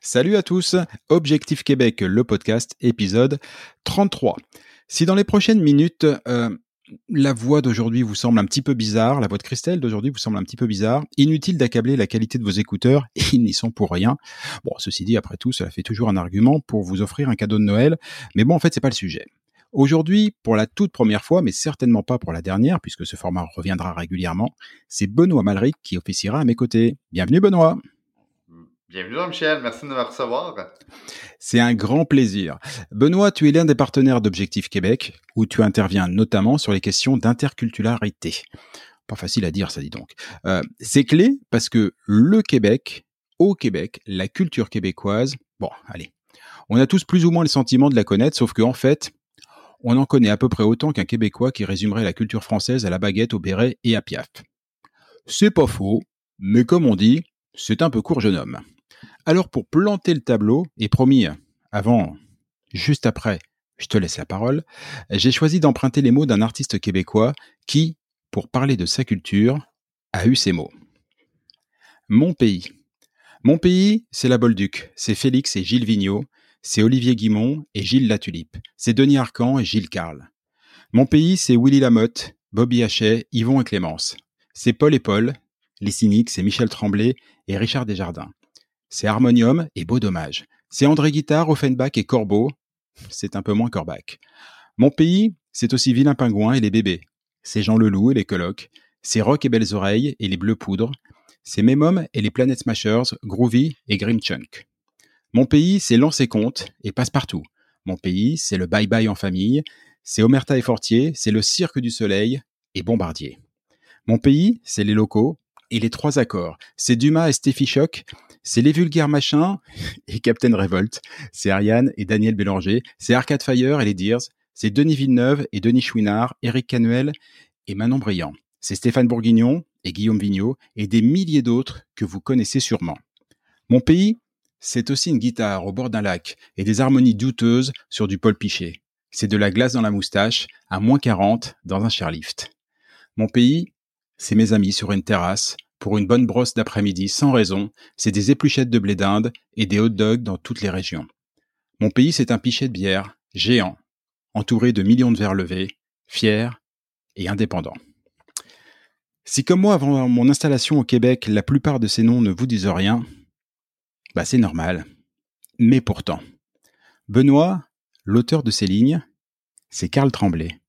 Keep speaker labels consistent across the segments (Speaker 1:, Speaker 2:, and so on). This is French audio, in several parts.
Speaker 1: Salut à tous, Objectif Québec, le podcast, épisode 33. Si dans les prochaines minutes, euh, la voix d'aujourd'hui vous semble un petit peu bizarre, la voix de Christelle d'aujourd'hui vous semble un petit peu bizarre, inutile d'accabler la qualité de vos écouteurs, ils n'y sont pour rien. Bon, ceci dit, après tout, cela fait toujours un argument pour vous offrir un cadeau de Noël, mais bon, en fait, c'est pas le sujet. Aujourd'hui, pour la toute première fois, mais certainement pas pour la dernière, puisque ce format reviendra régulièrement, c'est Benoît Malric qui officiera à mes côtés. Bienvenue Benoît
Speaker 2: Bienvenue Jean-Michel, merci de me recevoir.
Speaker 1: C'est un grand plaisir. Benoît, tu es l'un des partenaires d'Objectif Québec, où tu interviens notamment sur les questions d'interculturalité. Pas facile à dire, ça dit donc. Euh, c'est clé parce que le Québec, au Québec, la culture québécoise, bon, allez, on a tous plus ou moins le sentiment de la connaître, sauf qu'en en fait, on en connaît à peu près autant qu'un Québécois qui résumerait la culture française à la baguette, au béret et à piaf. C'est pas faux, mais comme on dit, c'est un peu court jeune homme. Alors pour planter le tableau, et promis, avant, juste après, je te laisse la parole, j'ai choisi d'emprunter les mots d'un artiste québécois qui, pour parler de sa culture, a eu ces mots. Mon pays. Mon pays, c'est la Bolduc, c'est Félix et Gilles Vigneault, c'est Olivier Guimont et Gilles Latulipe, c'est Denis Arcan et Gilles Carle. Mon pays, c'est Willy Lamotte, Bobby Hachet, Yvon et Clémence. C'est Paul et Paul, les cyniques, c'est Michel Tremblay et Richard Desjardins. C'est Harmonium et Beau Dommage. C'est André Guitard, Offenbach et Corbeau. C'est un peu moins Corbach. Mon pays, c'est aussi Vilain Pingouin et les bébés. C'est Jean Leloup et les colocs. C'est Rock et Belles Oreilles et les Bleus Poudres. C'est Memom et les Planet Smashers, Groovy et Grimchunk. Mon pays, c'est Lance et Compte et Passe-Partout. Mon pays, c'est le Bye Bye en famille. C'est Omerta et Fortier. C'est le Cirque du Soleil et Bombardier. Mon pays, c'est les locaux et les trois accords. C'est Dumas et Steffi Choc c'est les vulgaires machins et Captain Revolt. C'est Ariane et Daniel Bélanger. C'est Arcade Fire et les Deers. C'est Denis Villeneuve et Denis Chouinard, Eric Canuel et Manon Briand. C'est Stéphane Bourguignon et Guillaume Vigneault et des milliers d'autres que vous connaissez sûrement. Mon pays, c'est aussi une guitare au bord d'un lac et des harmonies douteuses sur du Paul Pichet. C'est de la glace dans la moustache à moins 40 dans un chairlift. Mon pays, c'est mes amis sur une terrasse pour une bonne brosse d'après-midi sans raison, c'est des épluchettes de blé d'Inde et des hot dogs dans toutes les régions. Mon pays, c'est un pichet de bière, géant, entouré de millions de verres levés, fier et indépendant. Si comme moi, avant mon installation au Québec, la plupart de ces noms ne vous disent rien, bah c'est normal. Mais pourtant, Benoît, l'auteur de ces lignes, c'est Karl Tremblay.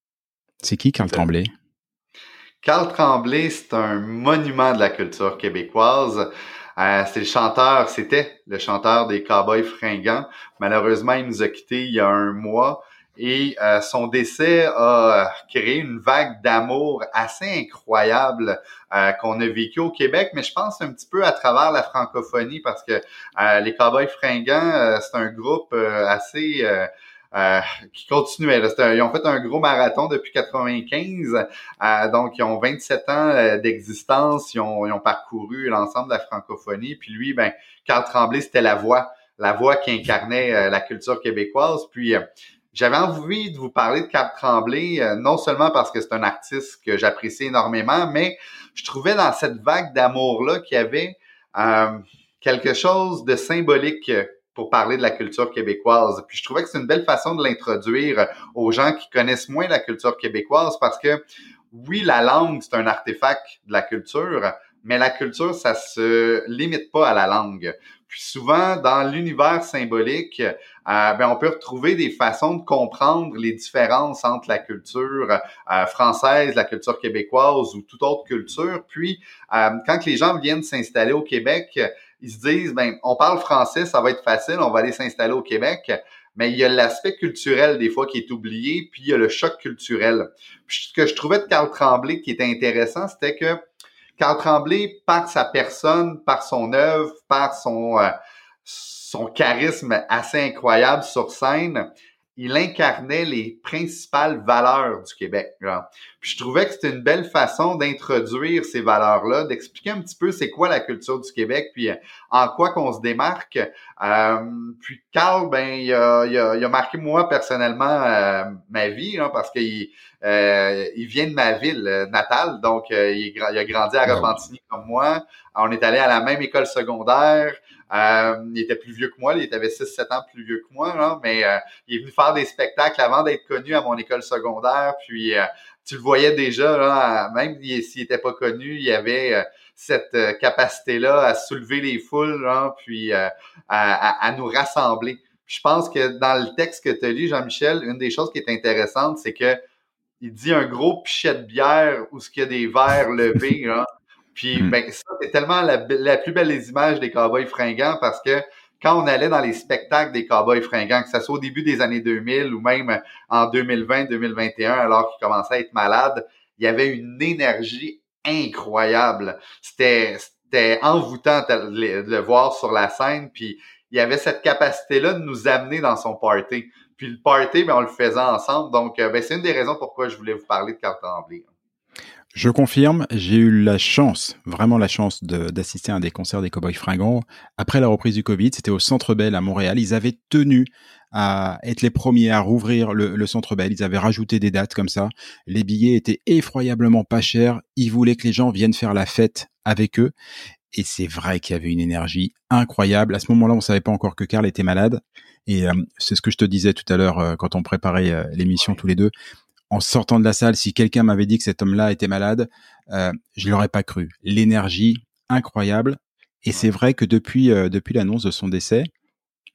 Speaker 1: C'est qui Karl Tremblay?
Speaker 2: Carl Tremblay, c'est un monument de la culture québécoise. Euh, c'est le chanteur, c'était le chanteur des Cowboys fringants. Malheureusement, il nous a quittés il y a un mois et euh, son décès a créé une vague d'amour assez incroyable euh, qu'on a vécu au Québec, mais je pense un petit peu à travers la francophonie parce que les Cowboys fringants, c'est un groupe assez euh, qui continuaient. ils ont fait un gros marathon depuis 95, euh, donc ils ont 27 ans euh, d'existence. Ils ont, ils ont parcouru l'ensemble de la francophonie. Puis lui, ben, Carl Tremblay, c'était la voix, la voix qui incarnait la culture québécoise. Puis j'avais envie de vous parler de Carl Tremblay, euh, non seulement parce que c'est un artiste que j'apprécie énormément, mais je trouvais dans cette vague d'amour-là qu'il y avait euh, quelque chose de symbolique pour parler de la culture québécoise. Puis je trouvais que c'est une belle façon de l'introduire aux gens qui connaissent moins la culture québécoise parce que oui, la langue, c'est un artefact de la culture, mais la culture, ça se limite pas à la langue. Puis souvent, dans l'univers symbolique, euh, ben, on peut retrouver des façons de comprendre les différences entre la culture euh, française, la culture québécoise ou toute autre culture. Puis, euh, quand les gens viennent s'installer au Québec, ils se disent, ben, on parle français, ça va être facile, on va aller s'installer au Québec. Mais il y a l'aspect culturel des fois qui est oublié, puis il y a le choc culturel. Puis, ce que je trouvais de Carl Tremblay qui était intéressant, c'était que Carl Tremblay, par sa personne, par son œuvre, par son, euh, son charisme assez incroyable sur scène, il incarnait les principales valeurs du Québec. Puis je trouvais que c'était une belle façon d'introduire ces valeurs-là, d'expliquer un petit peu c'est quoi la culture du Québec, puis euh, en quoi qu'on se démarque. Euh, puis Carl, ben, il a, il a, il a marqué moi personnellement euh, ma vie, parce qu'il il vient de ma ville natale, donc il, il, a grandi à Repentigny comme moi. On est allé à la même école secondaire. Euh, il était plus vieux que moi, il avait 6-7 ans plus vieux que moi, mais euh, il est venu faire des spectacles avant d'être connu à mon école secondaire. Puis euh, tu le voyais déjà, là, même s'il n'était pas connu, il avait cette capacité-là à soulever les foules, puis à, à, nous rassembler. je pense que dans le texte que tu lu, Jean-Michel, une des choses qui est intéressante, c'est que il dit un gros pichet de bière où ce qu'il y a des verres levés. Hein, puis hmm. ben, ça, c'est tellement la, plus belle des images des cowboys fringants parce que quand on allait dans les spectacles des cowboys fringants, que ce soit au début des années 2000 ou même en 2020-2021, alors qu'ils commençaient à être malades, il y avait une énergie incroyable. C'était c'était envoûtant de le voir sur la scène, puis il y avait cette capacité-là de nous amener dans son party. Puis le party, ben, on le faisait ensemble. Donc, euh, ben, c'est une des raisons pourquoi je voulais vous parler de Carl Tremblay.
Speaker 1: Je confirme, j'ai eu la chance, vraiment la chance d'assister à un des concerts des Cowboys Fringants. Après la reprise du Covid, c'était au Centre Bell à Montréal. Ils avaient tenu à être les premiers à rouvrir le, Centre Bell. Ils avaient rajouté des dates comme ça. Les billets étaient effroyablement pas chers. Ils voulaient que les gens viennent faire la fête avec eux. Et c'est vrai qu'il y avait une énergie incroyable. À ce moment-là, on savait pas encore que Karl était malade. Et euh, c'est ce que je te disais tout à l'heure euh, quand on préparait euh, l'émission tous les deux en sortant de la salle, si quelqu'un m'avait dit que cet homme-là était malade, euh, je l'aurais pas cru. L'énergie incroyable. Et c'est vrai que depuis euh, depuis l'annonce de son décès,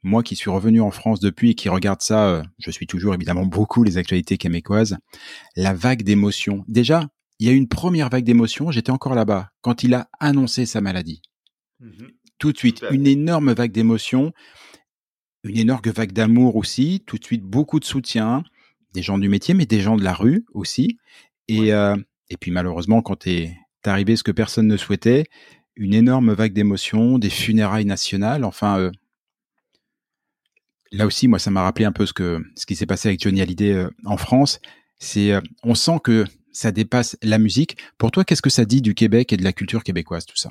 Speaker 1: moi qui suis revenu en France depuis et qui regarde ça, euh, je suis toujours évidemment beaucoup les actualités québécoises, la vague d'émotions. Déjà, il y a eu une première vague d'émotions, j'étais encore là-bas, quand il a annoncé sa maladie. Mmh tout de suite, une énorme vague d'émotions, une énorme vague d'amour aussi, tout de suite beaucoup de soutien, des gens du métier, mais des gens de la rue aussi. Et, euh, et puis malheureusement, quand est arrivé ce que personne ne souhaitait, une énorme vague d'émotions, des funérailles nationales, enfin... Euh, là aussi, moi, ça m'a rappelé un peu ce que ce qui s'est passé avec Johnny Hallyday euh, en France. C'est, on sent que ça dépasse la musique. Pour toi, qu'est-ce que ça dit du Québec et de la culture québécoise, tout ça?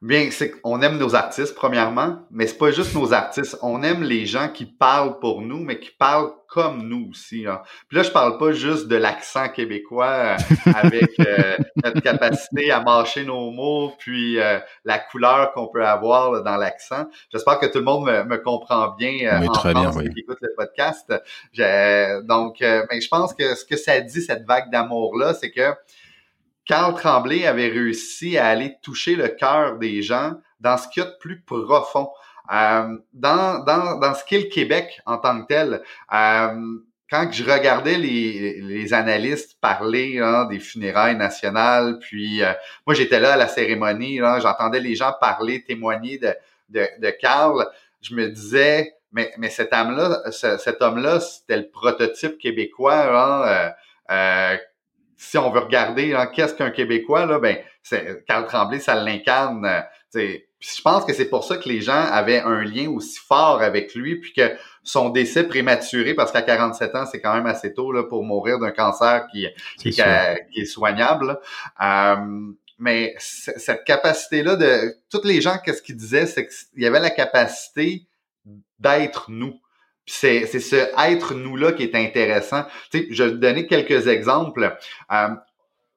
Speaker 2: Bien, c'est qu'on aime nos artistes, premièrement, mais c'est pas juste nos artistes. On aime les gens qui parlent pour nous, mais qui parlent comme nous aussi. Hein. Puis là, je parle pas juste de l'accent québécois euh, avec euh, notre capacité à mâcher nos mots, puis euh, la couleur qu'on peut avoir dans l'accent. J'espère que tout le monde me, comprend bien
Speaker 1: en
Speaker 2: très
Speaker 1: France
Speaker 2: qui écoute le podcast. donc, mais je pense que ce que ça dit, cette vague d'amour-là, c'est que Carl Tremblay avait réussi à aller toucher le cœur des gens dans ce qu'il y a de plus profond, euh, dans, dans, dans ce qu'est le Québec en tant que tel. Euh, quand je regardais les, les analystes parler hein, des funérailles nationales, puis euh, moi j'étais là à la cérémonie, j'entendais les gens parler, témoigner de, de, de Carl, je me disais, mais, mais cet homme-là, cet homme-là, c'était le prototype québécois hein, euh, si on veut regarder hein, qu'est-ce qu'un Québécois, là, ben, c'est, Carl Tremblay, ça l'incarne. Euh, je pense que c'est pour ça que les gens avaient un lien aussi fort avec lui, puis que son décès prématuré, parce qu'à 47 ans, c'est quand même assez tôt là, pour mourir d'un cancer qui, qui, est soignable. Euh, mais cette capacité-là de... Toutes les gens, qu'est-ce qu'ils disaient, c'est qu'il y avait la capacité d'être nous. C'est c'est ce être nous là qui est intéressant. Tu sais, je vais donner quelques exemples. Euh,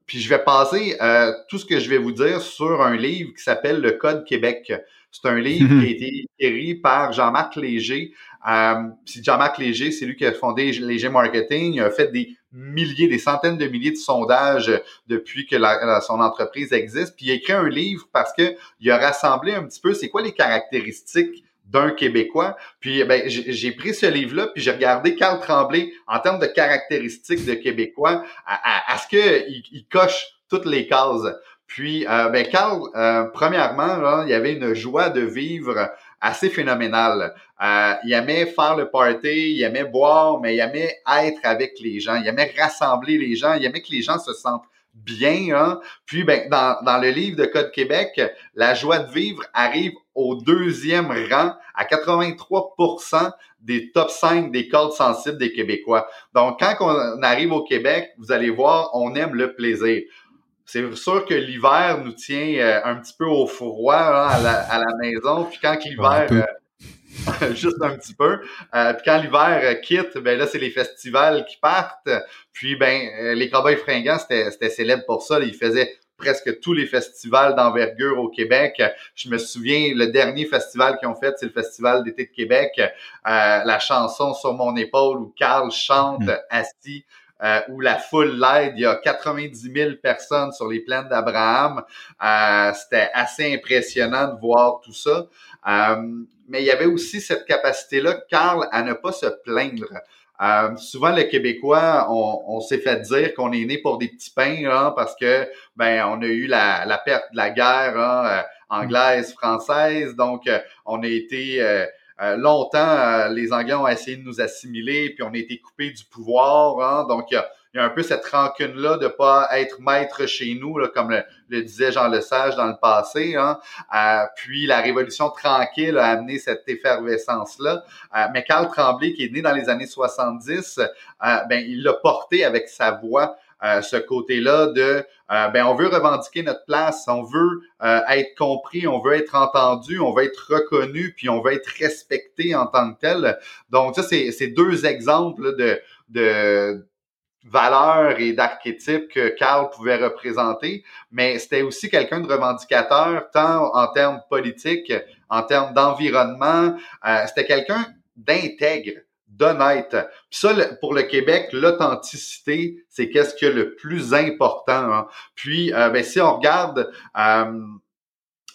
Speaker 2: puis je vais passer euh, tout ce que je vais vous dire sur un livre qui s'appelle Le Code Québec. C'est un livre qui a été écrit par Jean-Marc Léger. Euh, Jean-Marc Léger, c'est lui qui a fondé Léger Marketing. Il a fait des milliers, des centaines de milliers de sondages depuis que son entreprise existe. Puis il a écrit un livre parce que il a rassemblé un petit peu c'est quoi les caractéristiques d'un Québécois. Puis ben, j'ai pris ce livre-là, puis j'ai regardé Carl Tremblay en termes de caractéristiques de Québécois. À, ce qu'il il coche toutes les cases? Puis, euh, ben Carl, euh, premièrement, il avait une joie de vivre assez phénoménale. Euh, il aimait faire le party, il aimait boire, mais il aimait être avec les gens, il aimait rassembler les gens, il aimait que les gens se sentent bien. Hein? Puis, ben, dans, dans le livre de Code Québec, la joie de vivre arrive au deuxième rang à 83% des top 5 des codes sensibles des Québécois. Donc, quand on arrive au Québec, vous allez voir, on aime le plaisir. C'est sûr que l'hiver nous tient euh, un petit peu au froid hein, à, la, à, la, maison. Puis quand l'hiver, juste un petit peu. Euh, puis quand l'hiver quitte, ben là, c'est les festivals qui partent. Puis ben, les Cowboys fringants, c'était célèbre pour ça. Ils faisaient presque tous les festivals d'envergure au Québec. Je me souviens, le dernier festival qu'ils ont fait, c'est le Festival d'été de Québec. Euh, la chanson Sur mon épaule où Carl chante mm. assis. Euh, où la foule l'aide, il y a 90 000 personnes sur les plaines d'Abraham. Euh, C'était assez impressionnant de voir tout ça. Euh, mais il y avait aussi cette capacité-là, Carl, à ne pas se plaindre. Euh, souvent, les Québécois, on, s'est fait dire qu'on est né pour des petits pains hein, parce que ben on a eu la, la perte de la guerre hein, euh, anglaise, française, donc euh, on a été longtemps, les Anglais ont essayé de nous assimiler, puis on a été coupé du pouvoir, hein, donc il y a il y a un peu cette rancune-là de pas être maître chez nous, là, comme le, disait Jean Lesage dans le passé. Hein. Euh, puis la Révolution tranquille a amené cette effervescence-là. Euh, mais Carl Tremblay, qui est né dans les années 70, euh, ben, il l'a porté avec sa voix. ce côté-là de ben on veut revendiquer notre place, on veut être compris, on veut être entendu, on veut être reconnu, puis on veut être respecté en tant que tel. Donc ça c'est deux exemples de de valeurs et d'archétypes que Carl pouvait représenter, mais c'était aussi quelqu'un de revendicateur, tant en termes politiques, en termes d'environnement. Euh, c'était quelqu'un d'intègre, d'honnête. Ça, pour le Québec, l'authenticité, c'est qu'est-ce que le plus important. Hein. Puis, euh, ben, si on regarde... Euh,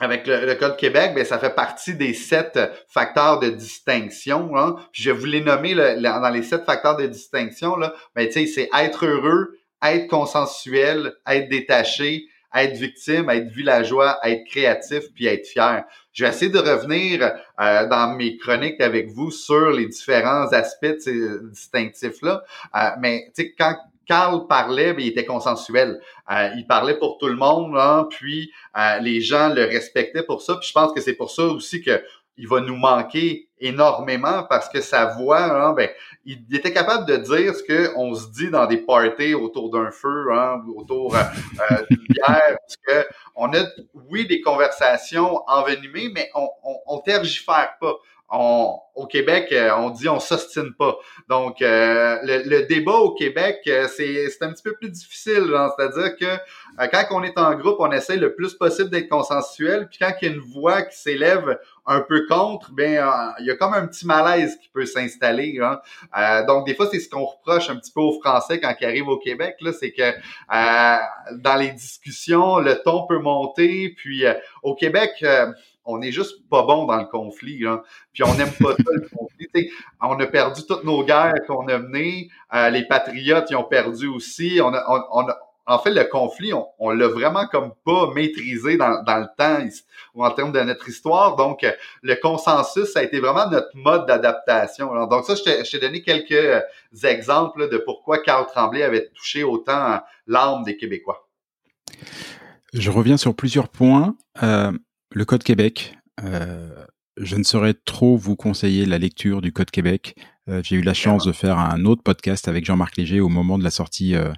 Speaker 2: avec le, Code Québec, ben, ça fait partie des sept facteurs de distinction. Hein. Puis je vous les nommer dans les sept facteurs de distinction. Là, ben, c'est être heureux, être consensuel, être détaché, être victime, être villageois, être créatif, puis être fier. Je vais essayer de revenir euh, dans mes chroniques avec vous sur les différents aspects de ces distinctifs-là. Euh, mais quand Carl parlait, mais il était consensuel. Euh, il parlait pour tout le monde, hein, puis euh, les gens le respectaient pour ça. Puis je pense que c'est pour ça aussi que il va nous manquer énormément parce que sa voix, hein, ben, il était capable de dire ce qu'on se dit dans des parties autour d'un feu, hein, autour euh, d'une bière, parce que on a, oui, des conversations envenimées, mais on, on, on tergifère pas au Québec, euh, on dit on s'ostine pas. Donc, euh, le, débat au Québec, euh, c'est, un petit peu plus difficile. C'est-à-dire que quand on est en groupe, on essaie le plus possible d'être consensuel. Puis quand il y a une voix qui s'élève un peu contre, ben il y a comme un petit malaise qui peut s'installer. Hein. donc, des fois, c'est ce qu'on reproche un petit peu aux Français quand ils arrivent au Québec. Là, c'est que dans les discussions, le ton peut monter. Puis au Québec on est juste pas bon dans le conflit. Puis on n'aime pas ça, le conflit. on a perdu toutes nos guerres qu'on a menées. Euh, les patriotes, ils ont perdu aussi. On en fait, le conflit, on, l'a vraiment comme pas maîtrisé dans, le temps ou en termes de notre histoire. Donc, le consensus, ça a été vraiment notre mode d'adaptation. Donc ça, je t'ai donné quelques euh, exemples de pourquoi Carl Tremblay avait touché autant l'âme des Québécois.
Speaker 1: Je reviens sur plusieurs points. Euh, le Code Québec, euh, je ne saurais trop vous conseiller la lecture du Code Québec. Euh, j'ai eu la chance de faire un autre podcast avec Jean-Marc Léger au moment de la sortie euh,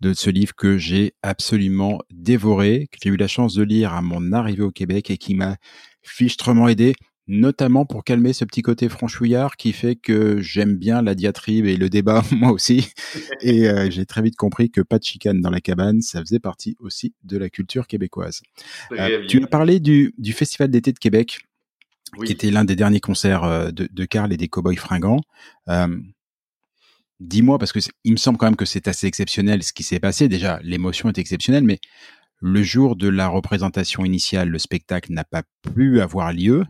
Speaker 1: de ce livre que j'ai absolument dévoré, que j'ai eu la chance de lire à mon arrivée au Québec et qui m'a fichtrement aidé. Notamment pour calmer ce petit côté franchouillard qui fait que j'aime bien la diatribe et le débat, moi aussi. Et euh, j'ai très vite compris que pas de chicane dans la cabane, ça faisait partie aussi de la culture québécoise. Euh, tu as parlé du, du Festival d'été de Québec, qui était l'un des derniers concerts euh, de, de Carl et des Cowboys fringants. Dis-moi, parce que il me semble quand même que c'est assez exceptionnel ce qui s'est passé. Déjà, l'émotion est exceptionnelle, mais le jour de la représentation initiale, le spectacle n'a pas pu avoir lieu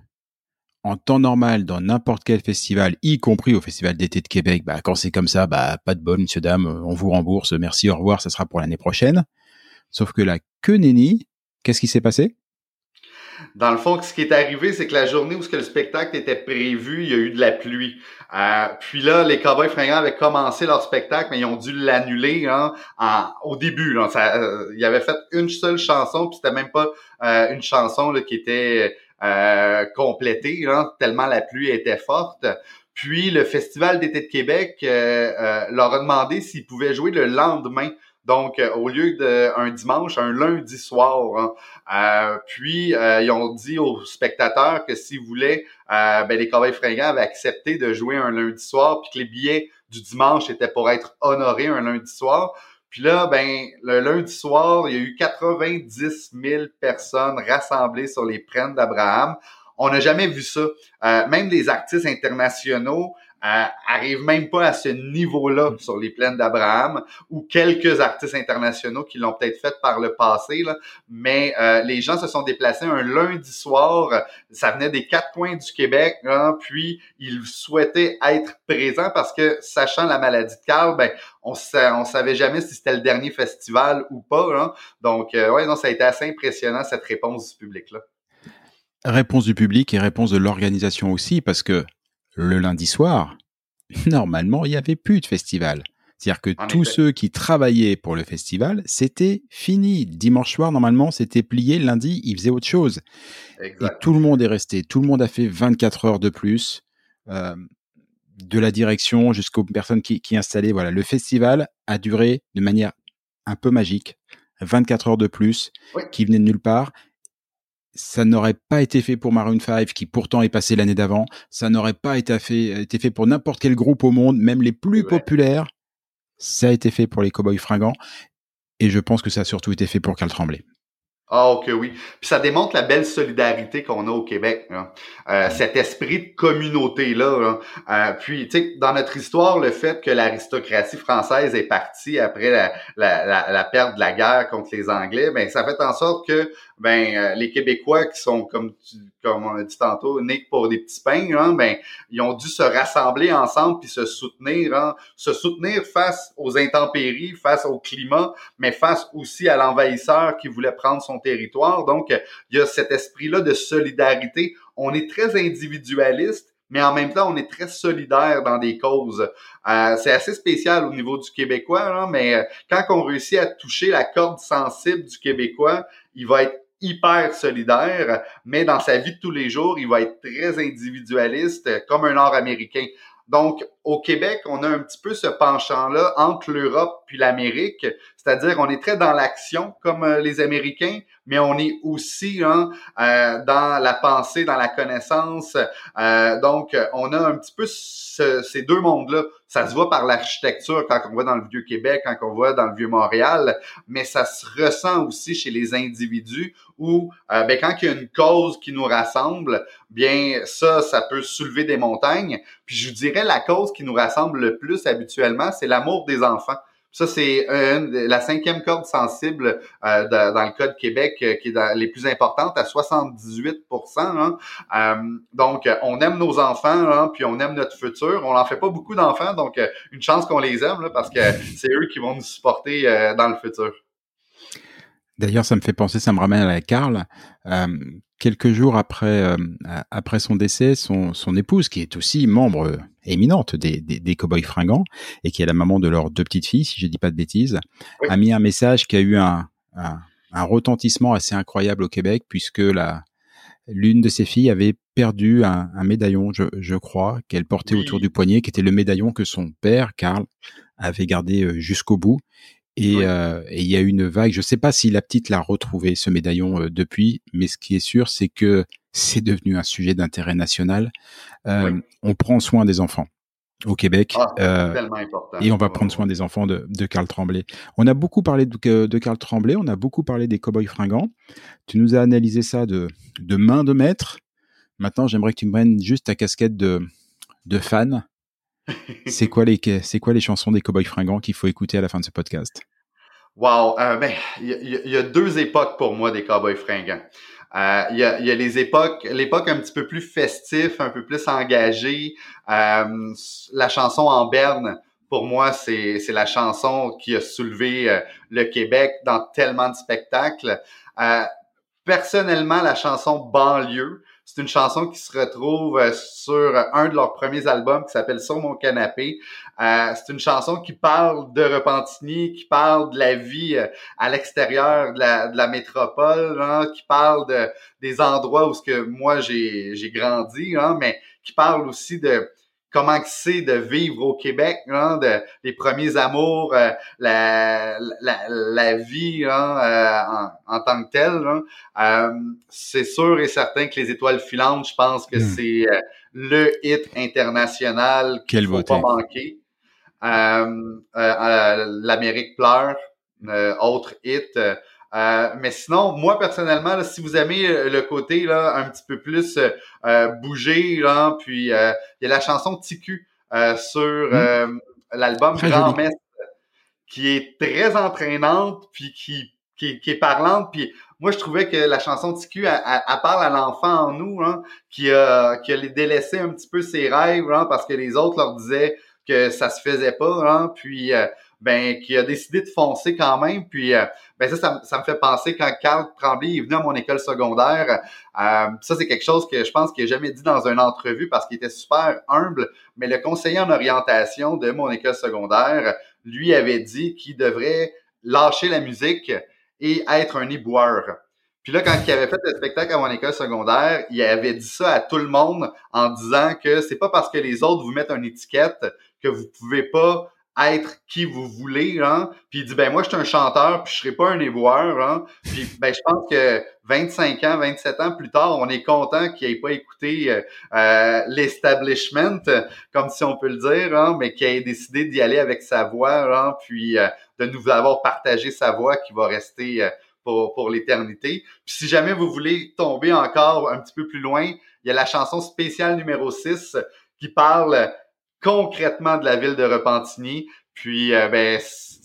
Speaker 1: en temps normal dans n'importe quel festival, y compris au Festival d'été de Québec, bah, quand c'est comme ça, bah, pas de bol, monsieur, dame, on vous rembourse, merci, au revoir, ça sera pour l'année prochaine. Sauf que là, que nenni, qu'est-ce qui s'est passé?
Speaker 2: Dans le fond, ce qui est arrivé, c'est que la journée où que le spectacle était prévu, il y a eu de la pluie. Euh, puis là, les Cowboys fringants avaient commencé leur spectacle, mais ils ont dû l'annuler hein, au début. Là. Ça, euh, ils avaient fait une seule chanson, puis c'était même pas euh, une chanson là, qui était euh, complété, tellement la pluie était forte. Puis le Festival d'été de Québec euh, euh, leur a demandé s'ils pouvaient jouer le lendemain. Donc, au lieu d'un dimanche, un lundi soir. Hein. puis, ils ont dit aux spectateurs que s'ils voulaient, ben, les Cowboys fringants avaient accepté de jouer un lundi soir, puis que les billets du dimanche étaient pour être honorés un lundi soir. Puis là, ben, le lundi soir, il y a eu 90 000 personnes rassemblées sur les prênes d'Abraham. On n'a jamais vu ça. Euh, même les artistes internationaux euh, arrivent même pas à ce niveau-là sur les plaines d'Abraham, ou quelques artistes internationaux qui l'ont peut-être fait par le passé. Là. Mais euh, les gens se sont déplacés un lundi soir. Ça venait des quatre coins du Québec, hein, puis ils souhaitaient être présents parce que, sachant la maladie de Carl, ben, on, on savait jamais si c'était le dernier festival ou pas. Hein. Donc, euh, ouais, non, ça a été assez impressionnant cette réponse du public-là.
Speaker 1: Réponse du public et réponse de l'organisation aussi, parce que le lundi soir, normalement, il n'y avait plus de festival. C'est-à-dire que tous ceux qui travaillaient pour le festival, c'était fini. Dimanche soir, normalement, c'était plié. Lundi, ils faisaient autre chose. Et tout le monde est resté. Tout le monde a fait 24 heures de plus. Euh, de la direction jusqu'aux personnes qui, qui installaient. Voilà, le festival a duré de manière un peu magique. 24 heures de plus, qui venaient de nulle part ça n'aurait pas été fait pour Maroon 5, qui pourtant est passé l'année d'avant. Ça n'aurait pas été fait, été fait pour n'importe quel groupe au monde, même les plus populaires. Ça a été fait pour les Cowboys fringants. Et je pense que ça a surtout été fait pour Carl Tremblay.
Speaker 2: Ah, ok, oui. Puis ça démontre la belle solidarité qu'on a au Québec. Euh, cet esprit de communauté-là. Euh, puis, tu sais, dans notre histoire, le fait que l'aristocratie française est partie après la, la, la, perte de la guerre contre les Anglais, ben ça fait en sorte que ben euh, les Québécois qui sont, comme comme on a dit tantôt, nés pour des petits pains, hein, ben ils ont dû se rassembler ensemble puis se soutenir, hein, se soutenir face aux intempéries, face au climat, mais face aussi à l'envahisseur qui voulait prendre son territoire. Donc, il y a cet esprit-là de solidarité. On est très individualiste, mais en même temps, on est très solidaire dans des causes. Euh, c'est assez spécial au niveau du Québécois, mais euh, quand on réussit à toucher la corde sensible du Québécois, il va être hyper solidaire, mais dans sa vie de tous les jours, il va être très individualiste, comme un Nord-Américain. Donc, au Québec, on a un petit peu ce penchant-là entre l'Europe puis l'Amérique, c'est-à-dire on est très dans l'action comme euh, les Américains, mais on est aussi hein, euh, dans la pensée, dans la connaissance. Euh, donc, on a un petit peu ces deux mondes-là. Ça se voit par l'architecture quand on va dans le vieux Québec, quand on va dans le vieux Montréal, mais ça se ressent aussi chez les individus où, ben, quand il y a une cause qui nous rassemble, bien ça, ça peut soulever des montagnes. Puis je vous dirais la cause qui nous rassemble le plus habituellement, c'est l'amour des enfants. Ça, c'est la cinquième corde sensible euh, dans le Code Québec euh, qui est les plus importantes, à 78% hein. euh, Donc, on aime nos enfants, hein, puis on aime notre futur. On n'en fait pas beaucoup d'enfants, donc une chance qu'on les aime, parce que c'est eux qui vont nous supporter dans le futur.
Speaker 1: D'ailleurs, ça me fait penser, ça me ramène à la Carl. Euh, quelques jours après, euh, après son décès, son, son épouse, qui est aussi membre éminente des, des, des Cowboys fringants et qui est la maman de leurs deux petites filles, si je dis pas de bêtises, a mis un message qui a eu un, un, un, retentissement assez incroyable au Québec puisque la l'une de ses filles avait perdu un, un médaillon, je, je crois, qu'elle portait autour du poignet, qui était le médaillon que son père, Karl, avait gardé euh, jusqu'au bout. euh, et il y a eu une vague. Je ne sais pas si la petite l'a retrouvé ce médaillon euh, depuis, mais ce qui est sûr, c'est que c'est devenu un sujet d'intérêt national. Euh, on prend soin des enfants au Québec.
Speaker 2: Ah, euh.
Speaker 1: Et on va prendre soin des enfants de, de Carl Tremblay. On a beaucoup parlé de, de Carl Tremblay, on a beaucoup parlé des cowboys fringants. Tu nous as analysé ça de, de main de maître. Maintenant, j'aimerais que tu me prennes juste ta casquette de, de fan. C'est quoi les chansons des Cowboys fringants qu'il faut écouter à la fin de ce podcast?
Speaker 2: Wow, euh, ben il y, a deux époques pour moi des Cowboys fringants. Euh, il y, a, y, a, les époques, l'époque un petit peu plus festif, un peu plus engagée. Euh, la chanson en berne, pour moi, c'est, la chanson qui a soulevé euh, le Québec dans tellement de spectacles. Euh, personnellement, la chanson Banlieue, c'est une chanson qui se retrouve euh, sur un de leurs premiers albums qui s'appelle Sur mon canapé. Euh, c'est une chanson qui parle de Repentigny, qui parle de la vie euh, à l'extérieur de la, métropole, hein, qui parle de, des endroits où ce que moi j'ai, j'ai grandi, hein, mais qui parle aussi de comment c'est de vivre au Québec, hein, de, les premiers amours, euh, la, la, la, vie hein, euh, en, en, tant que telle. Hein. Euh, c'est sûr et certain que les étoiles filantes, je pense que hmm. c'est le hit international qu'il faut pas manquer. L'Amérique pleure, autre hit. Euh, mais sinon, moi personnellement, si vous aimez euh, le côté là, un petit peu plus euh, euh bouger, là, puis il y a la chanson Ticu sur mmh. l'album Grand Messe qui est très entraînante, puis qui, qui, qui, est parlante. Puis moi, je trouvais que la chanson Ticu, elle, elle, parle à l'enfant en nous, hein, qui a, qui a délaissé un petit peu ses rêves, hein, parce que les autres leur disaient que ça se faisait pas, hein, puis ben qui a décidé de foncer quand même. Puis euh, ben ça, ça, me fait penser quand Carl Tremblay est venu à mon école secondaire. Euh, ça, c'est quelque chose que je pense qu'il n'a jamais dit dans une entrevue parce qu'il était super humble. Mais le conseiller en orientation de mon école secondaire, lui avait dit qu'il devrait lâcher la musique et être un éboueur. Puis là, quand il avait fait le spectacle à mon école secondaire, il avait dit ça à tout le monde en disant que c'est pas parce que les autres vous mettent une étiquette que vous pouvez pas être qui vous voulez, hein. Puis il dit ben moi je suis un chanteur, puis je serai pas un éboueur, hein. Puis ben je pense que 25 ans, 27 ans plus tard, on est content qu'il ait pas écouté euh, euh, l'establishment, comme si on peut le dire, hein, mais qu'il ait décidé d'y aller avec sa voix, hein, puis euh, de nous avoir partagé sa voix qui va rester pour, pour l'éternité. Puis si jamais vous voulez tomber encore un petit peu plus loin, il y a la chanson spéciale numéro 6 qui parle concrètement de la ville de Repentigny. Puis, euh, ben,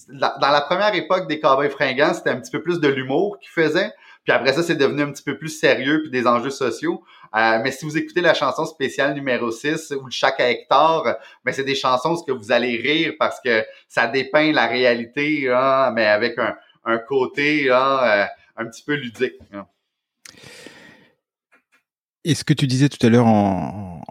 Speaker 2: dans la première époque des Cowboys fringants, c'était un petit peu plus de l'humour qu'ils faisaient. Puis après ça, c'est devenu un petit peu plus sérieux puis des enjeux sociaux. Euh, mais si vous écoutez la chanson spéciale numéro 6 ou le chaque à hectare, ben c'est des chansons où vous allez rire parce que ça dépeint la réalité, hein, mais avec un, un côté hein, euh, un petit peu ludique. Hein.
Speaker 1: Et ce que tu disais tout à l'heure en,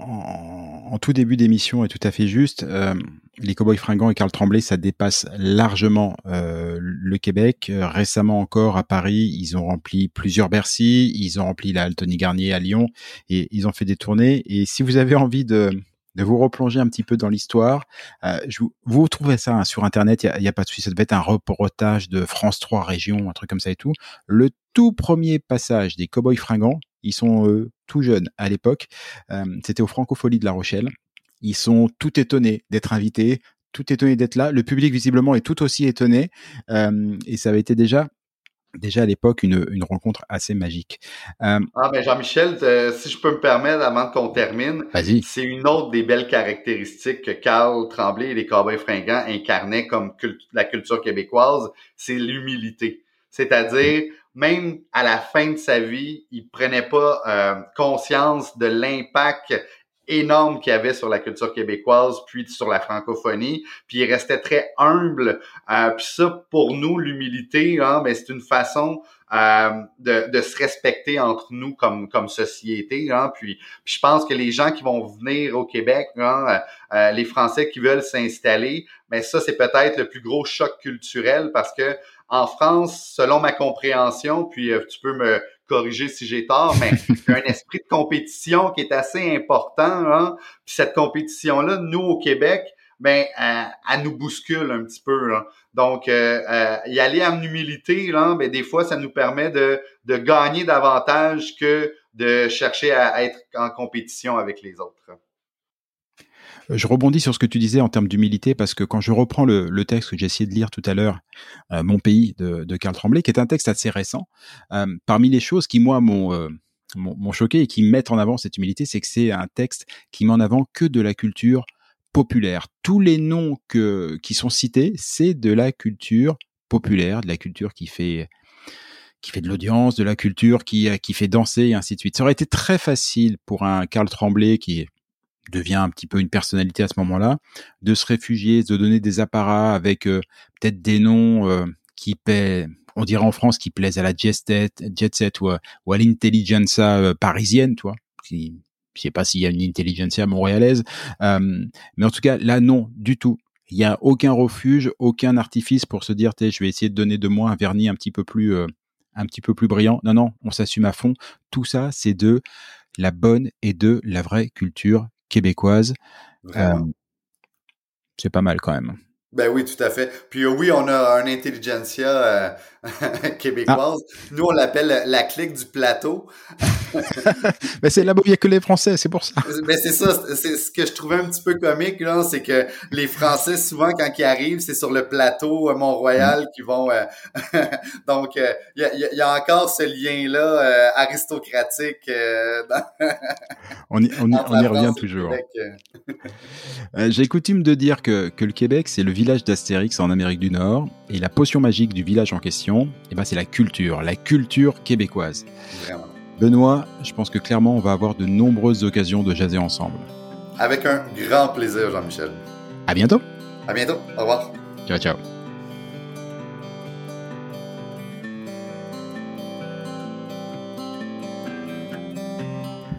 Speaker 1: en, tout début d'émission est tout à fait juste. Euh, les Cowboys fringants et Carl Tremblay, ça dépasse largement euh, le Québec. Euh, récemment encore à Paris, ils ont rempli plusieurs Bercy, ils ont rempli la Tony Garnier à Lyon et ils ont fait des tournées. Et si vous avez envie de, de vous replonger un petit peu dans l'histoire. Euh, vous, vous trouvez ça hein, sur Internet, il n'y a, a, pas de souci, ça devait être un reportage de France 3 Région, un truc comme ça et tout. Le tout premier passage des Cowboys fringants, ils sont euh, tout jeunes à l'époque. Euh, c'était au Francofolie de La Rochelle. Ils sont tout étonnés d'être invités, tout étonnés d'être là. Le public visiblement est tout aussi étonné. Et ça avait été déjà déjà à l'époque une, une, rencontre assez magique.
Speaker 2: Euh, ah ben Jean-Michel, si je peux me permettre avant qu'on termine, c'est une autre des belles caractéristiques que Carl Tremblay et les Cowboys fringants incarnaient comme la culture québécoise, c'est l'humilité. C'est-à-dire même à la fin de sa vie, il prenait pas euh, conscience de l'impact énorme qu'il avait sur la culture québécoise, puis sur la francophonie, puis il restait très humble. Euh, puis ça, pour nous, l'humilité, hein, ben, c'est une façon euh, de, de, se respecter entre nous comme comme société. Hein, puis, je pense que les gens qui vont venir au Québec, hein, euh, les Français qui veulent s'installer, mais ben, ça, c'est peut-être le plus gros choc culturel parce que en France, selon ma compréhension, puis euh, tu peux me corriger si j'ai tort, mais il y a un esprit de compétition qui est assez important. Hein? Puis cette compétition-là, nous au Québec, ben, elle, nous bouscule un petit peu. Donc, euh, euh, y aller en humilité, là, ben, des fois, ça nous permet de, de gagner davantage que de chercher à être en compétition avec les autres.
Speaker 1: Je rebondis sur ce que tu disais en termes d'humilité parce que quand je reprends le, texte que j'ai essayé de lire tout à l'heure, euh, Mon pays de, de Karl Tremblay, qui est un texte assez récent, euh, parmi les choses qui moi m'ont m'ont choqué et qui mettent en avant cette humilité, c'est que c'est un texte qui met en avant que de la culture populaire. Tous les noms que, qui sont cités, c'est de la culture populaire, de la culture qui fait qui fait de l'audience, de la culture qui, qui fait danser et ainsi de suite. Ça aurait été très facile pour un Karl Tremblay qui devient un petit peu une personnalité à ce moment-là, de se réfugier, de donner des apparats avec euh, peut-être des noms euh, qui paient, on dirait en France, qui plaisent à la jet set, jet set ou, à, ou à l'intelligentsia euh, parisienne, toi. Qui, je sais pas s'il y a une intelligentsia montréalaise, mais en tout cas là non du tout. Il y a aucun refuge, aucun artifice pour se dire, je vais essayer de donner de moi un vernis un petit peu plus un petit peu plus brillant. Non, non, on s'assume à fond. Tout ça, c'est de la bonne et de la vraie culture québécoise. Euh, c'est pas mal quand même.
Speaker 2: Ben oui, tout à fait. Puis euh, oui, on a un intelligentsia euh, québécoise. Ah. Nous, on l'appelle la clique du plateau.
Speaker 1: mais c'est là-bas, il n'y a que les Français, c'est pour ça.
Speaker 2: Mais c'est ça, c'est ce que je trouvais un petit peu comique, là, c'est que les Français, souvent, quand ils arrivent, c'est sur le plateau Mont-Royal mm. qui vont... Euh, donc, il y, a, encore ce lien-là aristocratique.
Speaker 1: on y, on y, revient toujours. J'ai coutume de dire que, que le Québec, c'est le village d'Astérix en Amérique du Nord, et la potion magique du village en question, eh ben c'est la culture, la culture québécoise. Benoît, je pense que clairement, on va avoir de nombreuses occasions de jaser ensemble.
Speaker 2: Avec un grand plaisir, Jean-Michel.
Speaker 1: À bientôt.
Speaker 2: À bientôt. Au revoir.
Speaker 1: Ciao, ciao.